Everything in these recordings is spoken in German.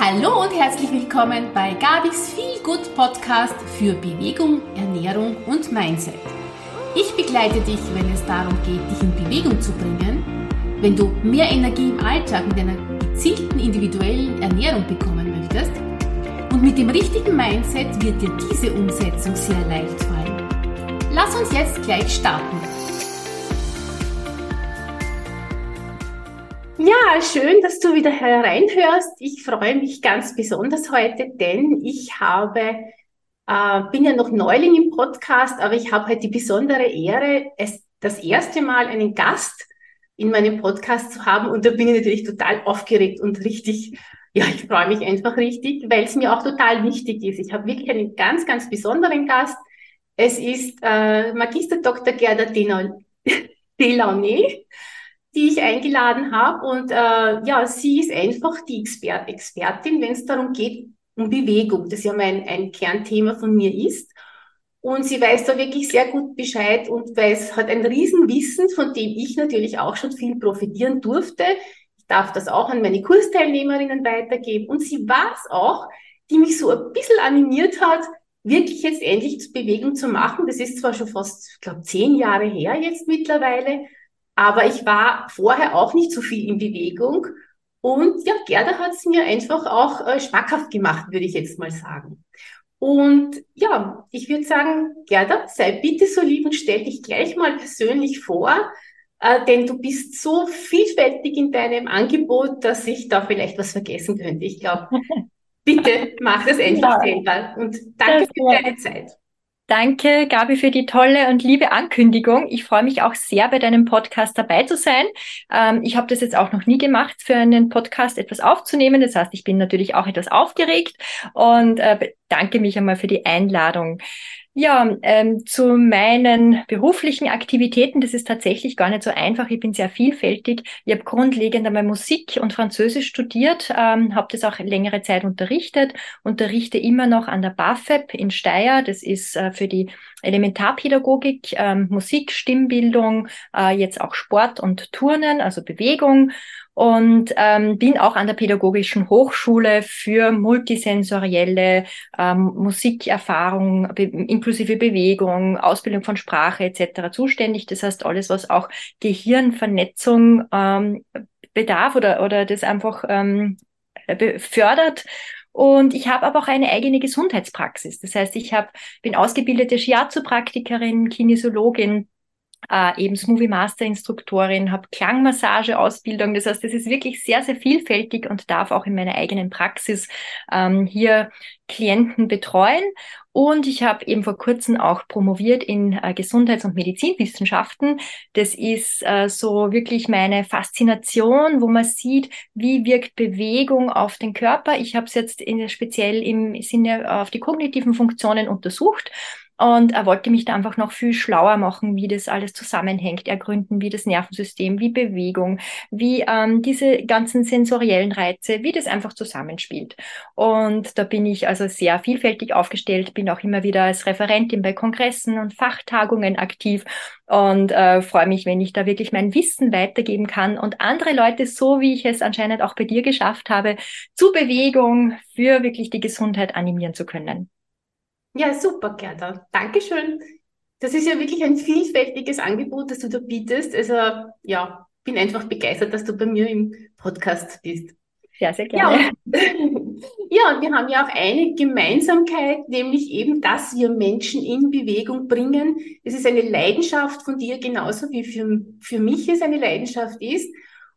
Hallo und herzlich willkommen bei Gabis Feel Good Podcast für Bewegung, Ernährung und Mindset. Ich begleite dich, wenn es darum geht, dich in Bewegung zu bringen, wenn du mehr Energie im Alltag mit einer gezielten individuellen Ernährung bekommen möchtest und mit dem richtigen Mindset wird dir diese Umsetzung sehr leicht fallen. Lass uns jetzt gleich starten. Ja, schön, dass du wieder hereinhörst. Ich freue mich ganz besonders heute, denn ich habe, äh, bin ja noch Neuling im Podcast, aber ich habe heute die besondere Ehre, es das erste Mal einen Gast in meinem Podcast zu haben. Und da bin ich natürlich total aufgeregt und richtig, ja, ich freue mich einfach richtig, weil es mir auch total wichtig ist. Ich habe wirklich einen ganz, ganz besonderen Gast. Es ist äh, Magister Dr. Gerda Delaunay die ich eingeladen habe. Und äh, ja, sie ist einfach die Exper Expertin, wenn es darum geht, um Bewegung, das ja mein ein Kernthema von mir ist. Und sie weiß da wirklich sehr gut Bescheid und weiß, hat ein Riesenwissen, von dem ich natürlich auch schon viel profitieren durfte. Ich darf das auch an meine Kursteilnehmerinnen weitergeben. Und sie war es auch, die mich so ein bisschen animiert hat, wirklich jetzt endlich Bewegung zu machen. Das ist zwar schon fast, ich glaube, zehn Jahre her jetzt mittlerweile, aber ich war vorher auch nicht so viel in Bewegung. Und ja, Gerda hat es mir einfach auch äh, schmackhaft gemacht, würde ich jetzt mal sagen. Und ja, ich würde sagen, Gerda, sei bitte so lieb und stell dich gleich mal persönlich vor, äh, denn du bist so vielfältig in deinem Angebot, dass ich da vielleicht was vergessen könnte. Ich glaube, bitte mach das einfach ja. selber und danke für deine Zeit. Danke, Gabi, für die tolle und liebe Ankündigung. Ich freue mich auch sehr, bei deinem Podcast dabei zu sein. Ähm, ich habe das jetzt auch noch nie gemacht, für einen Podcast etwas aufzunehmen. Das heißt, ich bin natürlich auch etwas aufgeregt und äh, danke mich einmal für die Einladung. Ja, ähm, zu meinen beruflichen Aktivitäten, das ist tatsächlich gar nicht so einfach. Ich bin sehr vielfältig. Ich habe grundlegend einmal Musik und Französisch studiert, ähm, habe das auch längere Zeit unterrichtet, unterrichte immer noch an der BAföB in Steyr. Das ist äh, für die Elementarpädagogik, ähm, Musik, Stimmbildung, äh, jetzt auch Sport und Turnen, also Bewegung und ähm, bin auch an der Pädagogischen Hochschule für multisensorielle ähm, Musikerfahrung be inklusive Bewegung, Ausbildung von Sprache etc. zuständig. Das heißt alles, was auch Gehirnvernetzung ähm, bedarf oder, oder das einfach ähm, fördert. Und ich habe aber auch eine eigene Gesundheitspraxis. Das heißt, ich hab, bin ausgebildete Shiatsu-Praktikerin, Kinesiologin, äh, eben Smoothie Master Instruktorin, habe Klangmassage-Ausbildung. Das heißt, das ist wirklich sehr, sehr vielfältig und darf auch in meiner eigenen Praxis ähm, hier Klienten betreuen. Und ich habe eben vor kurzem auch promoviert in äh, Gesundheits- und Medizinwissenschaften. Das ist äh, so wirklich meine Faszination, wo man sieht, wie wirkt Bewegung auf den Körper. Ich habe es jetzt in, speziell im Sinne auf die kognitiven Funktionen untersucht und er wollte mich da einfach noch viel schlauer machen, wie das alles zusammenhängt, ergründen, wie das Nervensystem, wie Bewegung, wie ähm, diese ganzen sensoriellen Reize, wie das einfach zusammenspielt. Und da bin ich also sehr vielfältig aufgestellt, bin auch immer wieder als Referentin bei Kongressen und Fachtagungen aktiv und äh, freue mich, wenn ich da wirklich mein Wissen weitergeben kann und andere Leute, so wie ich es anscheinend auch bei dir geschafft habe, zu Bewegung für wirklich die Gesundheit animieren zu können. Ja, super, Gerda. Dankeschön. Das ist ja wirklich ein vielfältiges Angebot, das du da bietest. Also ja, bin einfach begeistert, dass du bei mir im Podcast bist. Sehr, sehr gerne. Ja, ja, und wir haben ja auch eine Gemeinsamkeit, nämlich eben, dass wir Menschen in Bewegung bringen. Es ist eine Leidenschaft von dir, genauso wie für, für mich es eine Leidenschaft ist.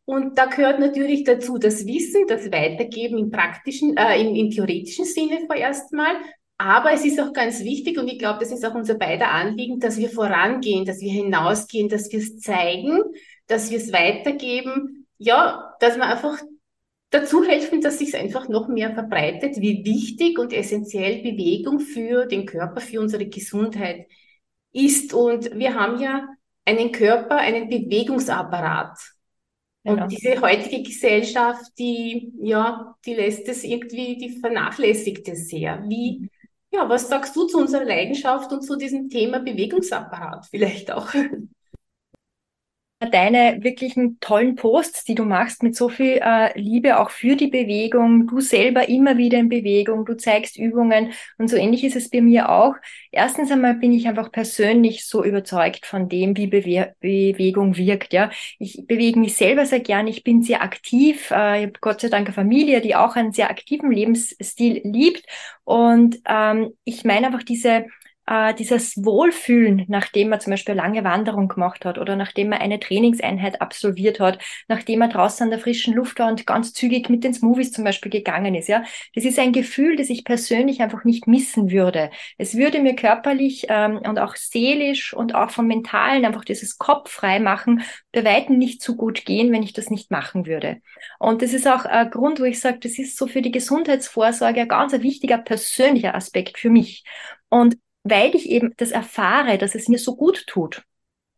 Und da gehört natürlich dazu das Wissen, das Weitergeben im praktischen, äh, im, im theoretischen Sinne vorerst mal, aber es ist auch ganz wichtig und ich glaube, das ist auch unser beider Anliegen, dass wir vorangehen, dass wir hinausgehen, dass wir es zeigen, dass wir es weitergeben. Ja, dass wir einfach dazu helfen, dass sich es einfach noch mehr verbreitet, wie wichtig und essentiell Bewegung für den Körper, für unsere Gesundheit ist. Und wir haben ja einen Körper, einen Bewegungsapparat. Und genau. diese heutige Gesellschaft, die, ja, die lässt es irgendwie, die vernachlässigt es sehr. Wie, mhm. Ja, was sagst du zu unserer Leidenschaft und zu diesem Thema Bewegungsapparat vielleicht auch? deine wirklichen tollen Posts, die du machst, mit so viel äh, Liebe auch für die Bewegung. Du selber immer wieder in Bewegung, du zeigst Übungen und so ähnlich ist es bei mir auch. Erstens einmal bin ich einfach persönlich so überzeugt von dem, wie Bewe Bewegung wirkt. Ja, ich bewege mich selber sehr gern. Ich bin sehr aktiv. Äh, ich habe Gott sei Dank eine Familie, die auch einen sehr aktiven Lebensstil liebt. Und ähm, ich meine einfach diese äh, dieses Wohlfühlen, nachdem man zum Beispiel eine lange Wanderung gemacht hat oder nachdem man eine Trainingseinheit absolviert hat, nachdem man draußen an der frischen Luft war und ganz zügig mit den Smoothies zum Beispiel gegangen ist, ja. Das ist ein Gefühl, das ich persönlich einfach nicht missen würde. Es würde mir körperlich ähm, und auch seelisch und auch vom Mentalen einfach dieses Kopf frei machen, bei Weitem nicht so gut gehen, wenn ich das nicht machen würde. Und das ist auch ein Grund, wo ich sage, das ist so für die Gesundheitsvorsorge ein ganz wichtiger persönlicher Aspekt für mich. Und weil ich eben das erfahre, dass es mir so gut tut.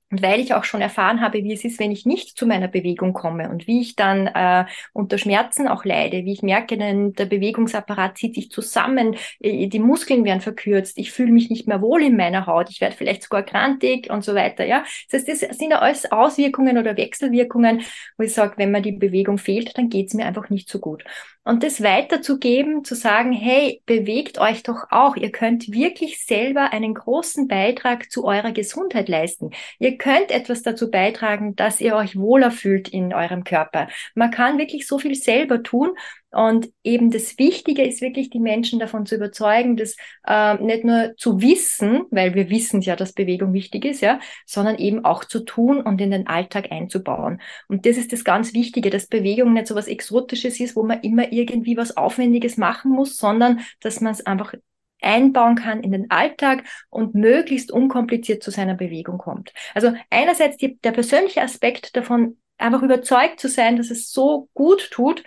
Und weil ich auch schon erfahren habe, wie es ist, wenn ich nicht zu meiner Bewegung komme und wie ich dann äh, unter Schmerzen auch leide, wie ich merke, denn der Bewegungsapparat zieht sich zusammen, die Muskeln werden verkürzt, ich fühle mich nicht mehr wohl in meiner Haut, ich werde vielleicht sogar krantig und so weiter. Ja, das heißt, das sind ja alles Auswirkungen oder Wechselwirkungen, wo ich sage, wenn mir die Bewegung fehlt, dann geht es mir einfach nicht so gut und das weiterzugeben, zu sagen, hey, bewegt euch doch auch. Ihr könnt wirklich selber einen großen Beitrag zu eurer Gesundheit leisten. Ihr könnt etwas dazu beitragen, dass ihr euch wohler fühlt in eurem Körper. Man kann wirklich so viel selber tun und eben das Wichtige ist wirklich, die Menschen davon zu überzeugen, das äh, nicht nur zu wissen, weil wir wissen ja, dass Bewegung wichtig ist, ja, sondern eben auch zu tun und in den Alltag einzubauen. Und das ist das ganz Wichtige, dass Bewegung nicht so was Exotisches ist, wo man immer irgendwie was Aufwendiges machen muss, sondern dass man es einfach einbauen kann in den Alltag und möglichst unkompliziert zu seiner Bewegung kommt. Also einerseits die, der persönliche Aspekt davon, einfach überzeugt zu sein, dass es so gut tut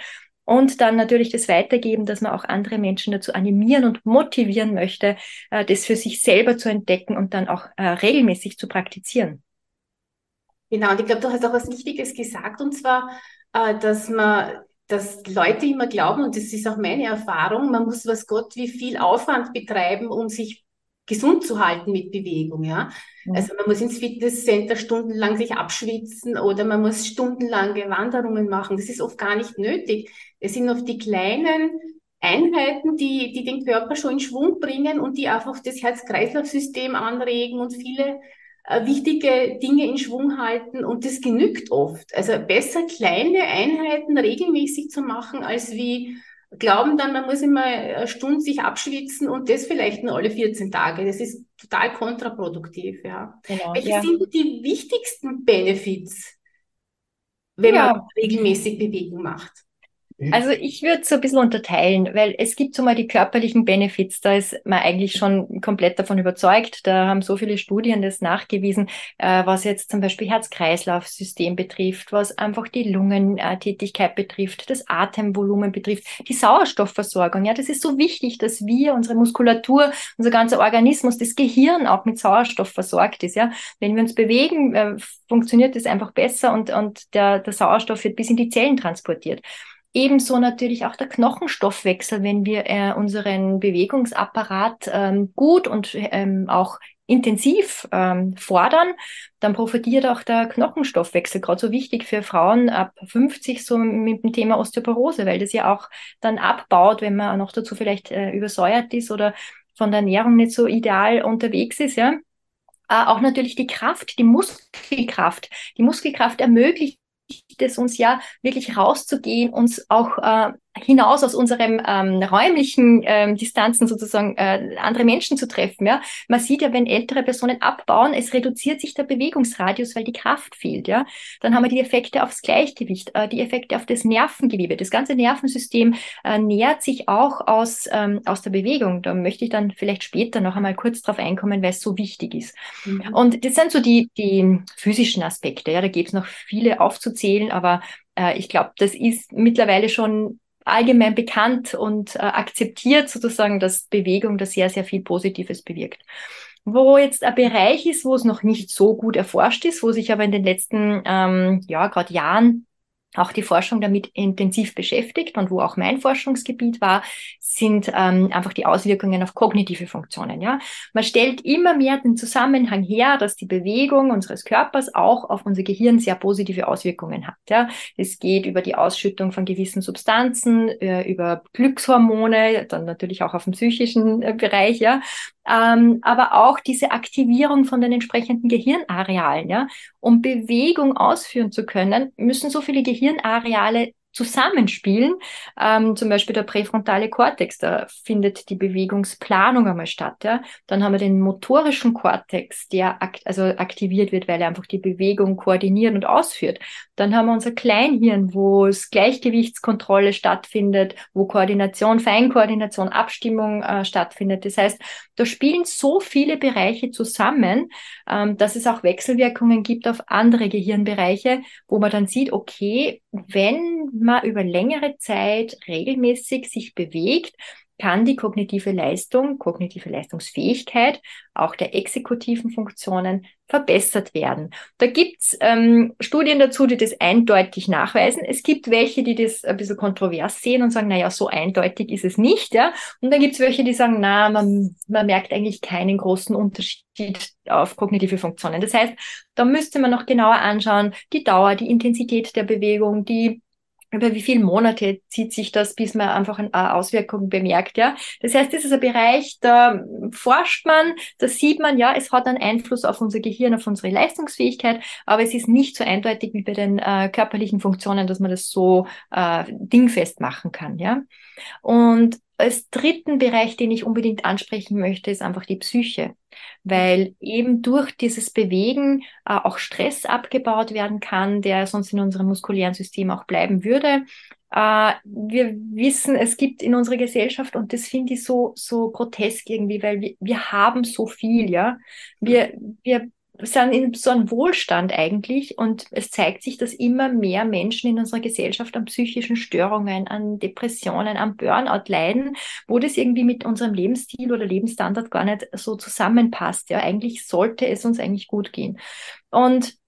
und dann natürlich das Weitergeben, dass man auch andere Menschen dazu animieren und motivieren möchte, äh, das für sich selber zu entdecken und dann auch äh, regelmäßig zu praktizieren. Genau, und ich glaube, du hast auch was Wichtiges gesagt, und zwar, äh, dass man dass Leute immer glauben, und das ist auch meine Erfahrung, man muss was Gott wie viel Aufwand betreiben, um sich gesund zu halten mit Bewegung, ja. Mhm. Also man muss ins Fitnesscenter stundenlang sich abschwitzen oder man muss stundenlange Wanderungen machen. Das ist oft gar nicht nötig. Es sind oft die kleinen Einheiten, die, die den Körper schon in Schwung bringen und die einfach das Herz-Kreislauf-System anregen und viele äh, wichtige Dinge in Schwung halten und das genügt oft. Also besser kleine Einheiten regelmäßig zu machen, als wie glauben dann, man muss immer eine Stunde sich abschwitzen und das vielleicht nur alle 14 Tage. Das ist total kontraproduktiv, ja. Genau, Welche ja. sind die wichtigsten Benefits, wenn ja. man regelmäßig Bewegung macht? Also ich würde so ein bisschen unterteilen, weil es gibt so mal die körperlichen Benefits, da ist man eigentlich schon komplett davon überzeugt. Da haben so viele Studien das nachgewiesen, äh, was jetzt zum Beispiel Herz-Kreislauf-System betrifft, was einfach die Lungentätigkeit betrifft, das Atemvolumen betrifft, die Sauerstoffversorgung. Ja, das ist so wichtig, dass wir, unsere Muskulatur, unser ganzer Organismus, das Gehirn auch mit Sauerstoff versorgt ist. Ja, wenn wir uns bewegen, äh, funktioniert das einfach besser und, und der, der Sauerstoff wird bis in die Zellen transportiert. Ebenso natürlich auch der Knochenstoffwechsel, wenn wir äh, unseren Bewegungsapparat ähm, gut und ähm, auch intensiv ähm, fordern, dann profitiert auch der Knochenstoffwechsel, gerade so wichtig für Frauen ab 50 so mit dem Thema Osteoporose, weil das ja auch dann abbaut, wenn man noch dazu vielleicht äh, übersäuert ist oder von der Ernährung nicht so ideal unterwegs ist, ja. Äh, auch natürlich die Kraft, die Muskelkraft. Die Muskelkraft ermöglicht es uns ja wirklich rauszugehen, uns auch äh, hinaus aus unserem ähm, räumlichen ähm, Distanzen sozusagen äh, andere Menschen zu treffen. Ja, man sieht ja, wenn ältere Personen abbauen, es reduziert sich der Bewegungsradius, weil die Kraft fehlt. Ja, dann haben wir die Effekte aufs Gleichgewicht, äh, die Effekte auf das Nervengewebe. Das ganze Nervensystem äh, nährt sich auch aus ähm, aus der Bewegung. Da möchte ich dann vielleicht später noch einmal kurz drauf einkommen, weil es so wichtig ist. Mhm. Und das sind so die die physischen Aspekte. Ja, da gibt es noch viele aufzuzählen, aber äh, ich glaube, das ist mittlerweile schon allgemein bekannt und äh, akzeptiert sozusagen, dass Bewegung da sehr, sehr viel Positives bewirkt. Wo jetzt ein Bereich ist, wo es noch nicht so gut erforscht ist, wo sich aber in den letzten, ähm, ja, gerade Jahren auch die Forschung damit intensiv beschäftigt und wo auch mein Forschungsgebiet war, sind ähm, einfach die Auswirkungen auf kognitive Funktionen. Ja, man stellt immer mehr den Zusammenhang her, dass die Bewegung unseres Körpers auch auf unser Gehirn sehr positive Auswirkungen hat. Ja, es geht über die Ausschüttung von gewissen Substanzen, äh, über Glückshormone, dann natürlich auch auf dem psychischen äh, Bereich. Ja, ähm, aber auch diese Aktivierung von den entsprechenden Gehirnarealen. Ja, um Bewegung ausführen zu können, müssen so viele Gehirnareale zusammenspielen. Ähm, zum Beispiel der präfrontale Kortex, da findet die Bewegungsplanung einmal statt. Ja? Dann haben wir den motorischen Kortex, der akt also aktiviert wird, weil er einfach die Bewegung koordiniert und ausführt. Dann haben wir unser Kleinhirn, wo es Gleichgewichtskontrolle stattfindet, wo Koordination, Feinkoordination, Abstimmung äh, stattfindet. Das heißt, da spielen so viele Bereiche zusammen, ähm, dass es auch Wechselwirkungen gibt auf andere Gehirnbereiche, wo man dann sieht, okay, wenn man über längere Zeit regelmäßig sich bewegt, kann die kognitive Leistung, kognitive Leistungsfähigkeit auch der exekutiven Funktionen verbessert werden. Da gibt's ähm, Studien dazu, die das eindeutig nachweisen. Es gibt welche, die das ein bisschen kontrovers sehen und sagen, na ja, so eindeutig ist es nicht. Ja? Und dann gibt's welche, die sagen, na, man, man merkt eigentlich keinen großen Unterschied auf kognitive Funktionen. Das heißt, da müsste man noch genauer anschauen, die Dauer, die Intensität der Bewegung, die über wie viele Monate zieht sich das, bis man einfach eine Auswirkung bemerkt, ja. Das heißt, das ist ein Bereich, da forscht man, da sieht man, ja, es hat einen Einfluss auf unser Gehirn, auf unsere Leistungsfähigkeit, aber es ist nicht so eindeutig wie bei den äh, körperlichen Funktionen, dass man das so äh, dingfest machen kann, ja. Und als dritten Bereich, den ich unbedingt ansprechen möchte, ist einfach die Psyche, weil eben durch dieses Bewegen äh, auch Stress abgebaut werden kann, der sonst in unserem muskulären System auch bleiben würde. Äh, wir wissen, es gibt in unserer Gesellschaft, und das finde ich so, so grotesk irgendwie, weil wir, wir haben so viel, ja. Wir, wir sind in so einem Wohlstand eigentlich und es zeigt sich, dass immer mehr Menschen in unserer Gesellschaft an psychischen Störungen, an Depressionen, an Burnout leiden, wo das irgendwie mit unserem Lebensstil oder Lebensstandard gar nicht so zusammenpasst. Ja, eigentlich sollte es uns eigentlich gut gehen. Und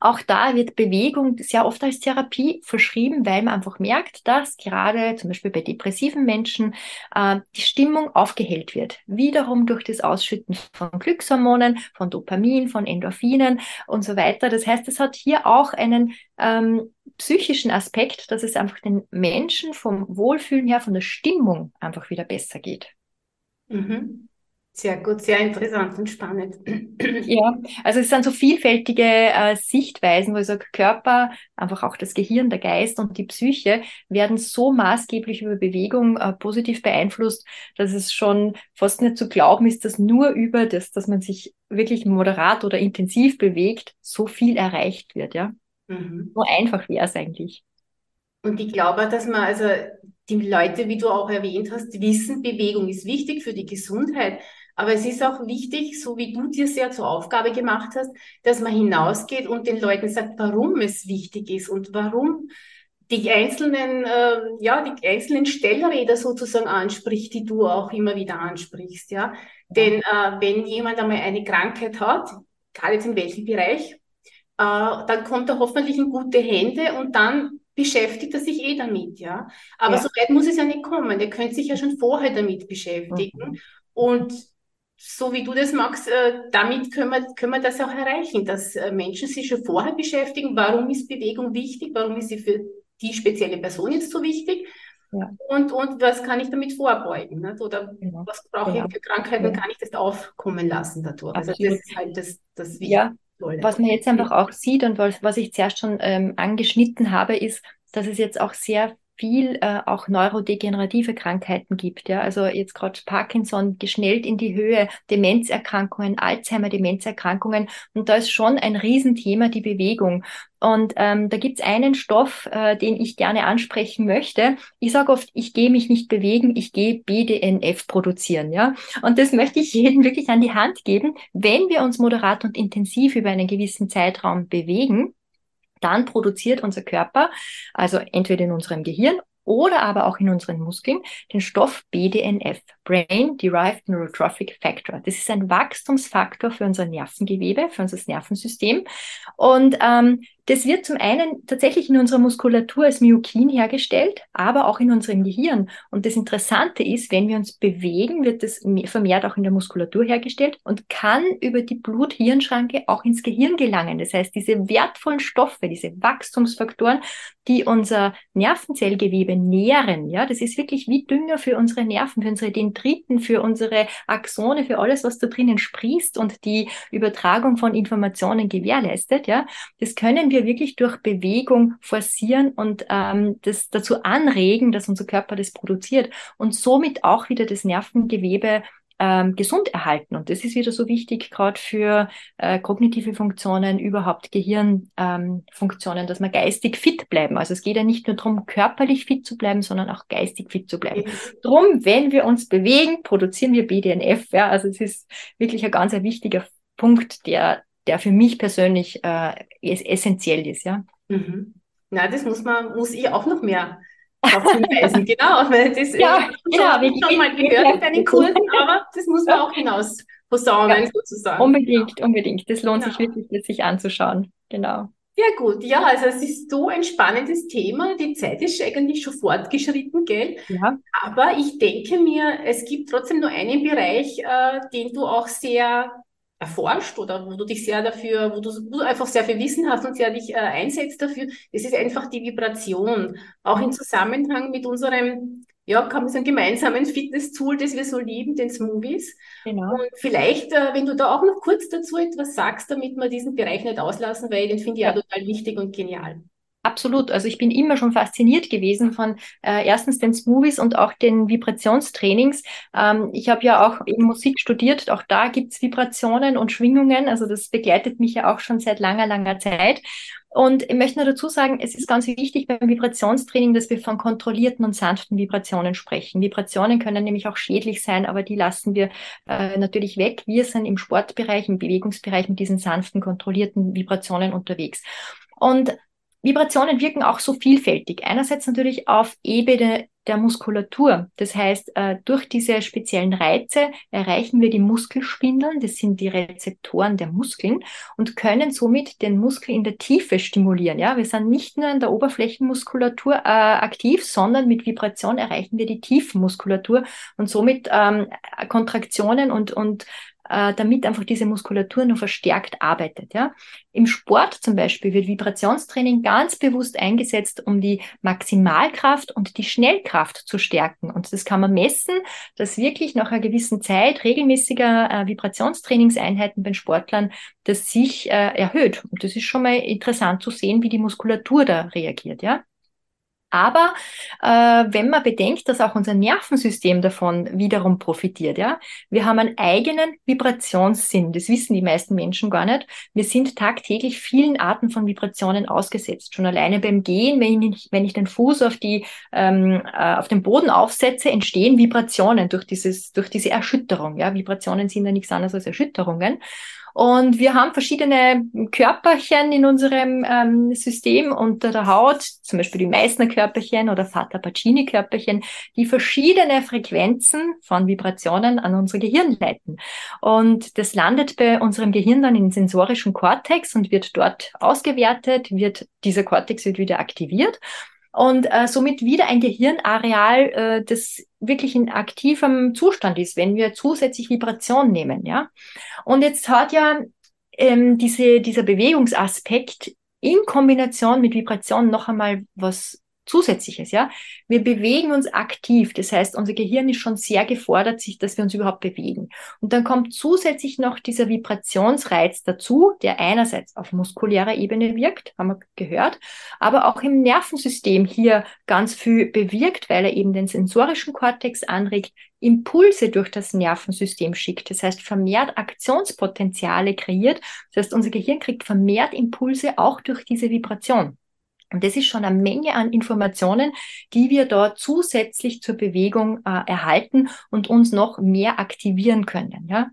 auch da wird Bewegung sehr oft als Therapie verschrieben, weil man einfach merkt, dass gerade zum Beispiel bei depressiven Menschen äh, die Stimmung aufgehellt wird. Wiederum durch das Ausschütten von Glückshormonen, von Dopamin, von Endorphinen und so weiter. Das heißt, es hat hier auch einen ähm, psychischen Aspekt, dass es einfach den Menschen vom Wohlfühlen her, von der Stimmung einfach wieder besser geht. Mhm. Sehr gut, sehr interessant und spannend. Ja, also es sind so vielfältige äh, Sichtweisen, wo ich sage, Körper, einfach auch das Gehirn, der Geist und die Psyche werden so maßgeblich über Bewegung äh, positiv beeinflusst, dass es schon fast nicht zu glauben ist, dass nur über das, dass man sich wirklich moderat oder intensiv bewegt, so viel erreicht wird, ja. Mhm. So einfach wäre es eigentlich. Und ich glaube, dass man, also die Leute, wie du auch erwähnt hast, wissen, Bewegung ist wichtig für die Gesundheit. Aber es ist auch wichtig, so wie du dir sehr zur Aufgabe gemacht hast, dass man hinausgeht und den Leuten sagt, warum es wichtig ist und warum die einzelnen, äh, ja, die einzelnen Stellräder sozusagen anspricht, die du auch immer wieder ansprichst, ja. Denn äh, wenn jemand einmal eine Krankheit hat, gerade jetzt in welchem Bereich, äh, dann kommt er hoffentlich in gute Hände und dann beschäftigt er sich eh damit, ja. Aber ja. so weit muss es ja nicht kommen. Der könnte sich ja schon vorher damit beschäftigen. Mhm. Und so wie du das magst, äh, damit können wir, können wir das auch erreichen, dass äh, Menschen sich schon vorher beschäftigen, warum ist Bewegung wichtig, warum ist sie für die spezielle Person jetzt so wichtig ja. und, und was kann ich damit vorbeugen nicht? oder genau. was brauche genau. ich für Krankheiten, ja. kann ich das aufkommen lassen dadurch. Also das ist halt das, das Wichtige. Ja. Was man jetzt einfach auch sieht und was, was ich zuerst schon ähm, angeschnitten habe, ist, dass es jetzt auch sehr viel äh, auch neurodegenerative Krankheiten gibt. Ja? Also jetzt gerade Parkinson geschnellt in die Höhe, Demenzerkrankungen, Alzheimer, Demenzerkrankungen. Und da ist schon ein Riesenthema die Bewegung. Und ähm, da gibt's einen Stoff, äh, den ich gerne ansprechen möchte. Ich sage oft, ich gehe mich nicht bewegen, ich gehe BDNF produzieren. Ja? Und das möchte ich jedem wirklich an die Hand geben. Wenn wir uns moderat und intensiv über einen gewissen Zeitraum bewegen, dann produziert unser Körper, also entweder in unserem Gehirn oder aber auch in unseren Muskeln, den Stoff BDNF, Brain Derived Neurotrophic Factor. Das ist ein Wachstumsfaktor für unser Nervengewebe, für unser Nervensystem. Und ähm, das wird zum einen tatsächlich in unserer Muskulatur als Myokin hergestellt, aber auch in unserem Gehirn. Und das Interessante ist, wenn wir uns bewegen, wird das vermehrt auch in der Muskulatur hergestellt und kann über die Blut-Hirn-Schranke auch ins Gehirn gelangen. Das heißt, diese wertvollen Stoffe, diese Wachstumsfaktoren, die unser Nervenzellgewebe nähren, ja, das ist wirklich wie Dünger für unsere Nerven, für unsere Dendriten, für unsere Axone, für alles, was da drinnen sprießt und die Übertragung von Informationen gewährleistet, ja. Das können wir wirklich durch Bewegung forcieren und ähm, das dazu anregen, dass unser Körper das produziert und somit auch wieder das Nervengewebe ähm, gesund erhalten. Und das ist wieder so wichtig, gerade für äh, kognitive Funktionen, überhaupt Gehirnfunktionen, ähm, dass wir geistig fit bleiben. Also es geht ja nicht nur darum, körperlich fit zu bleiben, sondern auch geistig fit zu bleiben. Mhm. Drum, wenn wir uns bewegen, produzieren wir BDNF. Ja? Also es ist wirklich ein ganz ein wichtiger Punkt, der, der für mich persönlich äh, essentiell ist. Ja. Mhm. Na, das muss man, muss ich auch noch mehr darauf hinweisen. genau, weil das ja, genau, habe ich schon mal gehört in deinen Kursen, aber das muss man auch hinaus posaunen ja, sozusagen. Unbedingt, unbedingt. Das lohnt genau. sich wirklich, sich anzuschauen. Genau. Ja gut, ja, also es ist so ein spannendes Thema. Die Zeit ist eigentlich schon fortgeschritten, gell? Ja. Aber ich denke mir, es gibt trotzdem nur einen Bereich, äh, den du auch sehr erforscht oder wo du dich sehr dafür, wo du, wo du einfach sehr viel Wissen hast und sehr dich äh, einsetzt dafür, das ist einfach die Vibration. Auch im Zusammenhang mit unserem, ja, kann man sagen, gemeinsamen Fitness-Tool, das wir so lieben, den Smoothies. Genau. Und vielleicht, äh, wenn du da auch noch kurz dazu etwas sagst, damit wir diesen Bereich nicht auslassen, weil den finde ich ja total wichtig und genial. Absolut. Also ich bin immer schon fasziniert gewesen von äh, erstens den Smoothies und auch den Vibrationstrainings. Ähm, ich habe ja auch eben Musik studiert, auch da gibt's Vibrationen und Schwingungen. Also das begleitet mich ja auch schon seit langer, langer Zeit. Und ich möchte nur dazu sagen, es ist ganz wichtig beim Vibrationstraining, dass wir von kontrollierten und sanften Vibrationen sprechen. Vibrationen können nämlich auch schädlich sein, aber die lassen wir äh, natürlich weg. Wir sind im Sportbereich, im Bewegungsbereich mit diesen sanften, kontrollierten Vibrationen unterwegs. Und Vibrationen wirken auch so vielfältig. Einerseits natürlich auf Ebene der Muskulatur. Das heißt, äh, durch diese speziellen Reize erreichen wir die Muskelspindeln, das sind die Rezeptoren der Muskeln und können somit den Muskel in der Tiefe stimulieren. Ja, wir sind nicht nur in der Oberflächenmuskulatur äh, aktiv, sondern mit Vibration erreichen wir die Tiefenmuskulatur und somit ähm, Kontraktionen und, und äh, damit einfach diese Muskulatur nur verstärkt arbeitet. Ja? Im Sport zum Beispiel wird Vibrationstraining ganz bewusst eingesetzt, um die Maximalkraft und die Schnellkraft zu stärken. Und das kann man messen, dass wirklich nach einer gewissen Zeit regelmäßiger äh, Vibrationstrainingseinheiten bei Sportlern das sich äh, erhöht. Und das ist schon mal interessant zu sehen, wie die Muskulatur da reagiert. Ja? Aber äh, wenn man bedenkt, dass auch unser Nervensystem davon wiederum profitiert, ja, wir haben einen eigenen Vibrationssinn. Das wissen die meisten Menschen gar nicht. Wir sind tagtäglich vielen Arten von Vibrationen ausgesetzt. Schon alleine beim Gehen, wenn ich, wenn ich den Fuß auf die ähm, äh, auf den Boden aufsetze, entstehen Vibrationen durch dieses durch diese Erschütterung. Ja, Vibrationen sind ja nichts anderes als Erschütterungen. Und wir haben verschiedene Körperchen in unserem ähm, System unter der Haut, zum Beispiel die Meissner-Körperchen oder Fata-Pacini-Körperchen, die verschiedene Frequenzen von Vibrationen an unser Gehirn leiten. Und das landet bei unserem Gehirn dann im sensorischen Kortex und wird dort ausgewertet, wird dieser Kortex wird wieder aktiviert und äh, somit wieder ein Gehirnareal, äh, das wirklich in aktivem Zustand ist, wenn wir zusätzlich Vibration nehmen, ja. Und jetzt hat ja ähm, diese, dieser Bewegungsaspekt in Kombination mit Vibration noch einmal was Zusätzliches, ja. Wir bewegen uns aktiv. Das heißt, unser Gehirn ist schon sehr gefordert, sich, dass wir uns überhaupt bewegen. Und dann kommt zusätzlich noch dieser Vibrationsreiz dazu, der einerseits auf muskulärer Ebene wirkt, haben wir gehört, aber auch im Nervensystem hier ganz viel bewirkt, weil er eben den sensorischen Kortex anregt, Impulse durch das Nervensystem schickt. Das heißt, vermehrt Aktionspotenziale kreiert. Das heißt, unser Gehirn kriegt vermehrt Impulse auch durch diese Vibration. Und das ist schon eine Menge an Informationen, die wir dort zusätzlich zur Bewegung äh, erhalten und uns noch mehr aktivieren können. Ja?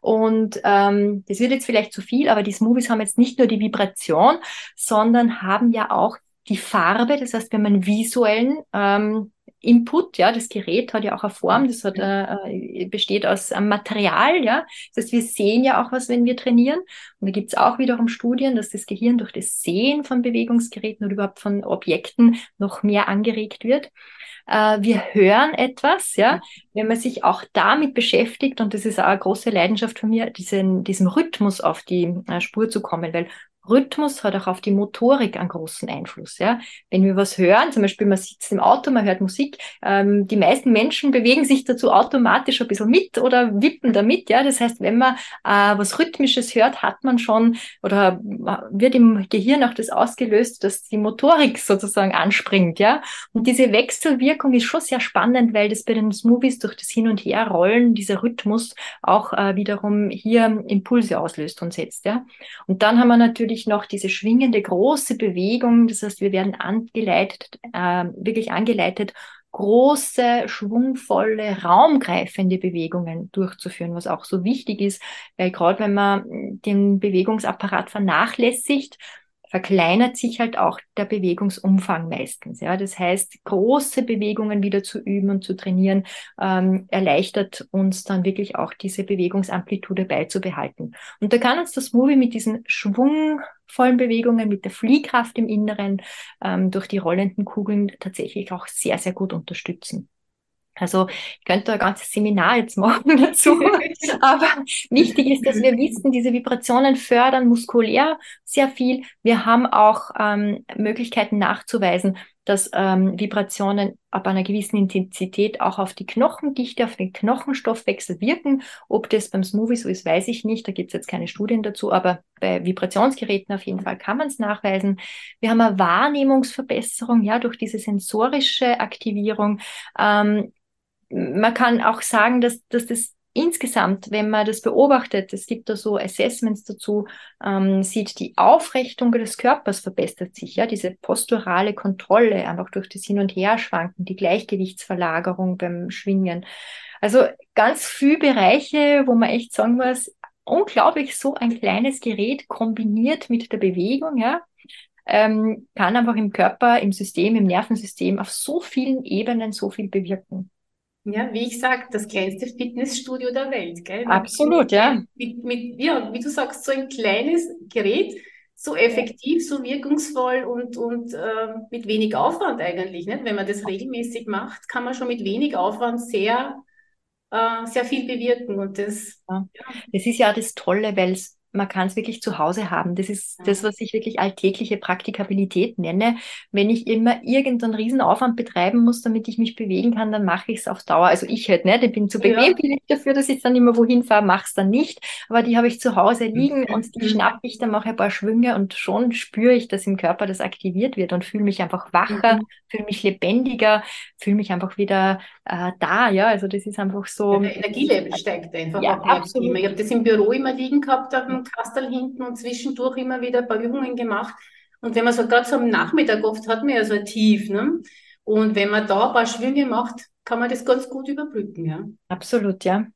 Und ähm, das wird jetzt vielleicht zu viel, aber die Smoothies haben jetzt nicht nur die Vibration, sondern haben ja auch die Farbe. Das heißt, wir haben einen visuellen ähm, Input, ja, das Gerät hat ja auch eine Form, das hat, äh, besteht aus einem Material, ja. Das heißt, wir sehen ja auch was, wenn wir trainieren. Und da gibt's auch wiederum Studien, dass das Gehirn durch das Sehen von Bewegungsgeräten oder überhaupt von Objekten noch mehr angeregt wird. Äh, wir hören etwas, ja, wenn man sich auch damit beschäftigt, und das ist auch eine große Leidenschaft von mir, diesen, diesem Rhythmus auf die äh, Spur zu kommen, weil Rhythmus hat auch auf die Motorik einen großen Einfluss. Ja? Wenn wir was hören, zum Beispiel man sitzt im Auto, man hört Musik, ähm, die meisten Menschen bewegen sich dazu automatisch ein bisschen mit oder wippen damit. Ja? Das heißt, wenn man äh, was Rhythmisches hört, hat man schon oder äh, wird im Gehirn auch das ausgelöst, dass die Motorik sozusagen anspringt. Ja? Und diese Wechselwirkung ist schon sehr spannend, weil das bei den Smoothies durch das Hin- und Herrollen, dieser Rhythmus auch äh, wiederum hier Impulse auslöst und setzt. Ja? Und dann haben wir natürlich natürlich noch diese schwingende große Bewegung. Das heißt, wir werden angeleitet, äh, wirklich angeleitet, große, schwungvolle, raumgreifende Bewegungen durchzuführen, was auch so wichtig ist, weil gerade wenn man den Bewegungsapparat vernachlässigt, verkleinert sich halt auch der Bewegungsumfang meistens. Ja, das heißt, große Bewegungen wieder zu üben und zu trainieren ähm, erleichtert uns dann wirklich auch diese Bewegungsamplitude beizubehalten. Und da kann uns das Movie mit diesen schwungvollen Bewegungen, mit der Fliehkraft im Inneren ähm, durch die rollenden Kugeln tatsächlich auch sehr, sehr gut unterstützen. Also ich könnte ein ganzes Seminar jetzt machen dazu. Aber wichtig ist, dass wir wissen, diese Vibrationen fördern muskulär sehr viel. Wir haben auch ähm, Möglichkeiten nachzuweisen, dass ähm, Vibrationen ab einer gewissen Intensität auch auf die Knochendichte, auf den Knochenstoffwechsel wirken. Ob das beim Smoothie so ist, weiß ich nicht. Da gibt es jetzt keine Studien dazu, aber bei Vibrationsgeräten auf jeden Fall kann man es nachweisen. Wir haben eine Wahrnehmungsverbesserung, ja, durch diese sensorische Aktivierung. Ähm, man kann auch sagen, dass, dass das insgesamt, wenn man das beobachtet, es gibt da so Assessments dazu, ähm, sieht, die Aufrichtung des Körpers verbessert sich, ja, diese posturale Kontrolle, einfach durch das Hin- und Herschwanken, die Gleichgewichtsverlagerung beim Schwingen. Also ganz viele Bereiche, wo man echt sagen muss, unglaublich so ein kleines Gerät kombiniert mit der Bewegung, ja, ähm, kann einfach im Körper, im System, im Nervensystem auf so vielen Ebenen so viel bewirken. Ja, wie ich sage, das kleinste Fitnessstudio der Welt, gell? Absolut, mit, ja. Mit, mit, ja, wie du sagst, so ein kleines Gerät, so effektiv, so wirkungsvoll und, und äh, mit wenig Aufwand eigentlich. Nicht? Wenn man das regelmäßig macht, kann man schon mit wenig Aufwand sehr, äh, sehr viel bewirken. Und das, ja. ja. das ist ja das Tolle, weil es man kann es wirklich zu Hause haben. Das ist das, was ich wirklich alltägliche Praktikabilität nenne. Wenn ich immer irgendeinen Riesenaufwand betreiben muss, damit ich mich bewegen kann, dann mache ich es auf Dauer. Also ich halt nicht, ich bin zu bequem ja. dafür, dass ich dann immer wohin fahre, mache es dann nicht. Aber die habe ich zu Hause liegen mhm. und die schnappe ich, dann mache ein paar Schwünge und schon spüre ich, dass im Körper das aktiviert wird und fühle mich einfach wacher, mhm. fühle mich lebendiger, fühle mich einfach wieder äh, da. Ja, also das ist einfach so. Der Energielevel steigt einfach. Ja, absolut. Ich habe das im Büro immer liegen gehabt dem Kastel hinten und zwischendurch immer wieder ein paar Übungen gemacht. Und wenn man so gerade so am Nachmittag oft hat man ja so ein Tief, ne? Und wenn man da ein paar Schwünge macht, kann man das ganz gut überbrücken, ja. Absolut, ja.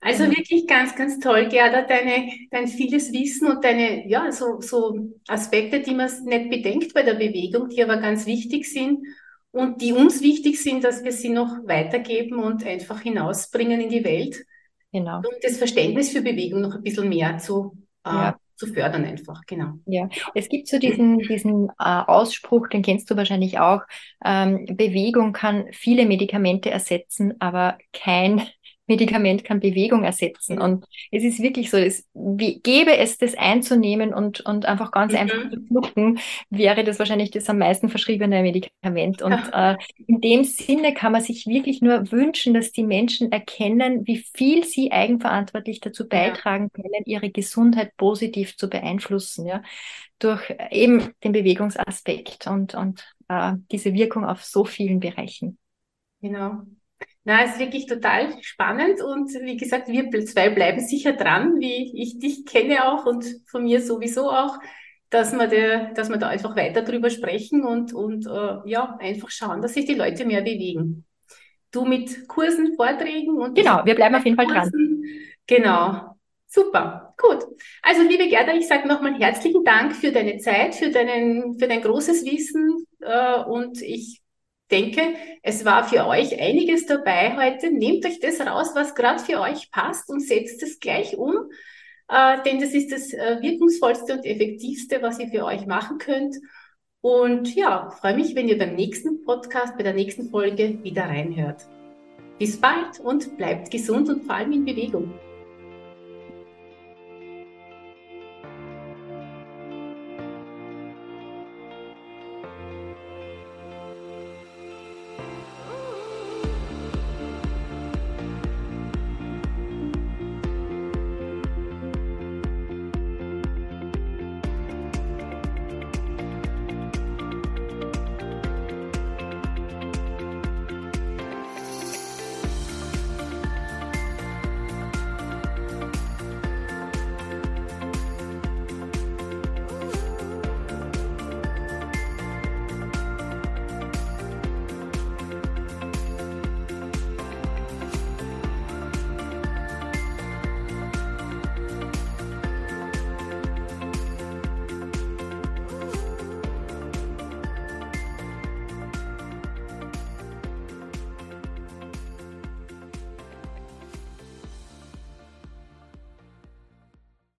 Also mhm. wirklich ganz, ganz toll, Gerda, deine, dein vieles Wissen und deine, ja, so, so Aspekte, die man nicht bedenkt bei der Bewegung, die aber ganz wichtig sind und die uns wichtig sind, dass wir sie noch weitergeben und einfach hinausbringen in die Welt. Genau. Um das Verständnis für Bewegung noch ein bisschen mehr zu, äh, ja. zu fördern, einfach, genau. Ja, es gibt so diesen, diesen äh, Ausspruch, den kennst du wahrscheinlich auch. Ähm, Bewegung kann viele Medikamente ersetzen, aber kein Medikament kann Bewegung ersetzen. Und es ist wirklich so, es, gäbe es das einzunehmen und, und einfach ganz mhm. einfach zu schlucken, wäre das wahrscheinlich das am meisten verschriebene Medikament. Und ja. äh, in dem Sinne kann man sich wirklich nur wünschen, dass die Menschen erkennen, wie viel sie eigenverantwortlich dazu beitragen ja. können, ihre Gesundheit positiv zu beeinflussen, ja, durch eben den Bewegungsaspekt und, und äh, diese Wirkung auf so vielen Bereichen. Genau. Na, es ist wirklich total spannend und wie gesagt, wir zwei bleiben sicher dran, wie ich dich kenne auch und von mir sowieso auch, dass wir, de, dass wir da einfach weiter drüber sprechen und, und äh, ja, einfach schauen, dass sich die Leute mehr bewegen. Du mit Kursen, Vorträgen und. Genau, wir bleiben auf jeden Fall dran. Genau. Super, gut. Also liebe Gerda, ich sage nochmal herzlichen Dank für deine Zeit, für, deinen, für dein großes Wissen äh, und ich denke, es war für euch einiges dabei heute. Nehmt euch das raus, was gerade für euch passt und setzt es gleich um, äh, denn das ist das äh, wirkungsvollste und effektivste, was ihr für euch machen könnt. Und ja, freue mich, wenn ihr beim nächsten Podcast, bei der nächsten Folge wieder reinhört. Bis bald und bleibt gesund und vor allem in Bewegung.